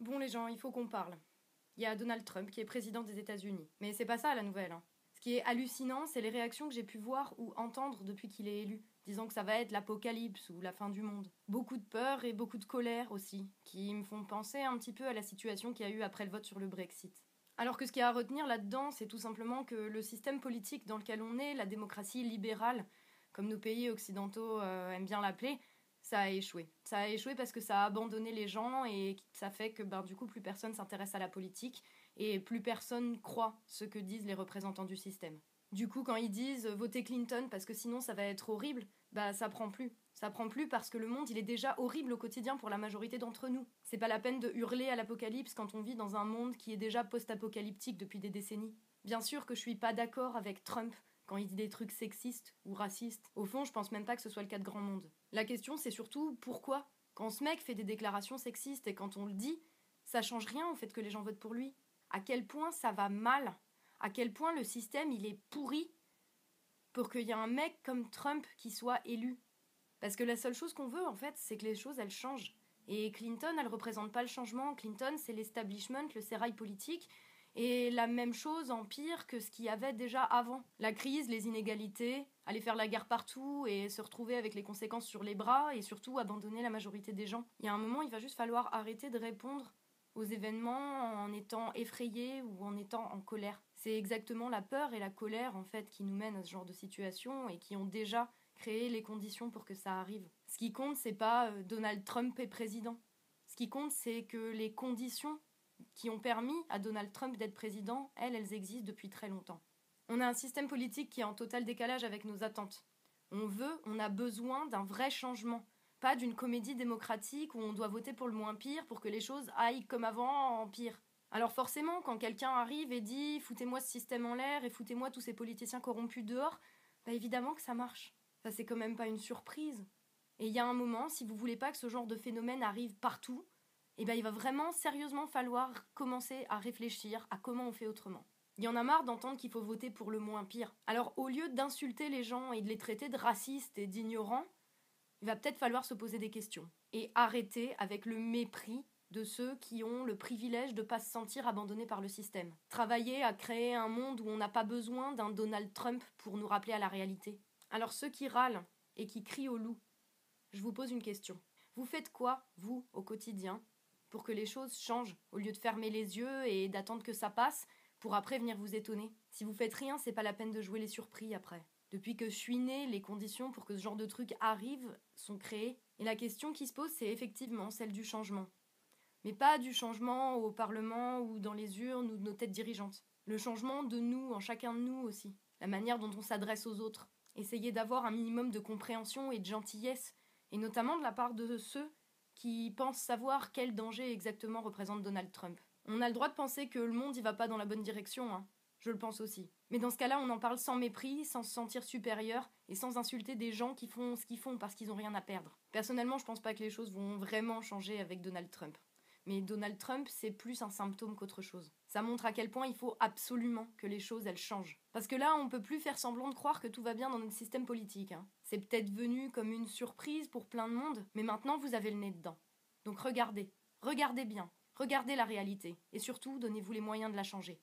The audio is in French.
Bon les gens, il faut qu'on parle. Il y a Donald Trump qui est président des États-Unis. Mais c'est pas ça la nouvelle. hein. Ce qui est hallucinant, c'est les réactions que j'ai pu voir ou entendre depuis qu'il est élu, disant que ça va être l'apocalypse ou la fin du monde. Beaucoup de peur et beaucoup de colère aussi, qui me font penser un petit peu à la situation qu'il y a eu après le vote sur le Brexit. Alors que ce qu'il y a à retenir là-dedans, c'est tout simplement que le système politique dans lequel on est, la démocratie libérale, comme nos pays occidentaux euh, aiment bien l'appeler, ça a échoué. Ça a échoué parce que ça a abandonné les gens et ça fait que ben, du coup plus personne s'intéresse à la politique et plus personne croit ce que disent les représentants du système. Du coup, quand ils disent euh, votez Clinton parce que sinon ça va être horrible, bah ça prend plus. Ça prend plus parce que le monde il est déjà horrible au quotidien pour la majorité d'entre nous. C'est pas la peine de hurler à l'apocalypse quand on vit dans un monde qui est déjà post-apocalyptique depuis des décennies. Bien sûr que je suis pas d'accord avec Trump quand il dit des trucs sexistes ou racistes. Au fond, je pense même pas que ce soit le cas de grand monde. La question c'est surtout pourquoi? Quand ce mec fait des déclarations sexistes et quand on le dit, ça change rien au fait que les gens votent pour lui. À quel point ça va mal? À quel point le système il est pourri pour qu'il y ait un mec comme Trump qui soit élu? Parce que la seule chose qu'on veut en fait, c'est que les choses elles changent. Et Clinton, elle représente pas le changement. Clinton, c'est l'establishment, le sérail politique. Et la même chose en pire que ce qu'il y avait déjà avant. La crise, les inégalités, aller faire la guerre partout et se retrouver avec les conséquences sur les bras et surtout abandonner la majorité des gens. Il y a un moment, il va juste falloir arrêter de répondre aux événements en étant effrayé ou en étant en colère. C'est exactement la peur et la colère en fait qui nous mènent à ce genre de situation et qui ont déjà créé les conditions pour que ça arrive. Ce qui compte, c'est pas euh, Donald Trump est président. Ce qui compte, c'est que les conditions qui ont permis à Donald Trump d'être président, elles, elles existent depuis très longtemps. On a un système politique qui est en total décalage avec nos attentes. On veut, on a besoin d'un vrai changement, pas d'une comédie démocratique où on doit voter pour le moins pire pour que les choses aillent comme avant en pire. Alors forcément, quand quelqu'un arrive et dit foutez-moi ce système en l'air et foutez-moi tous ces politiciens corrompus dehors, bah évidemment que ça marche. Ça c'est quand même pas une surprise. Et il y a un moment, si vous voulez pas que ce genre de phénomène arrive partout, eh ben il va vraiment sérieusement falloir commencer à réfléchir à comment on fait autrement. Il y en a marre d'entendre qu'il faut voter pour le moins pire. Alors au lieu d'insulter les gens et de les traiter de racistes et d'ignorants, il va peut-être falloir se poser des questions et arrêter avec le mépris de ceux qui ont le privilège de ne pas se sentir abandonnés par le système. Travailler à créer un monde où on n'a pas besoin d'un Donald Trump pour nous rappeler à la réalité. Alors ceux qui râlent et qui crient au loup, je vous pose une question. Vous faites quoi, vous, au quotidien, pour que les choses changent, au lieu de fermer les yeux et d'attendre que ça passe pour après venir vous étonner Si vous faites rien, c'est pas la peine de jouer les surpris après. Depuis que je suis née, les conditions pour que ce genre de truc arrive sont créées. Et la question qui se pose, c'est effectivement celle du changement. Mais pas du changement au Parlement ou dans les urnes ou de nos têtes dirigeantes. Le changement de nous, en chacun de nous aussi. La manière dont on s'adresse aux autres. Essayer d'avoir un minimum de compréhension et de gentillesse, et notamment de la part de ceux qui pensent savoir quel danger exactement représente Donald Trump. On a le droit de penser que le monde y va pas dans la bonne direction, hein. Je le pense aussi. Mais dans ce cas-là, on en parle sans mépris, sans se sentir supérieur et sans insulter des gens qui font ce qu'ils font parce qu'ils ont rien à perdre. Personnellement, je pense pas que les choses vont vraiment changer avec Donald Trump. Mais Donald Trump, c'est plus un symptôme qu'autre chose. Ça montre à quel point il faut absolument que les choses, elles changent. Parce que là, on peut plus faire semblant de croire que tout va bien dans notre système politique. hein. C'est peut-être venu comme une surprise pour plein de monde, mais maintenant vous avez le nez dedans. Donc regardez, regardez bien, regardez la réalité, et surtout donnez-vous les moyens de la changer.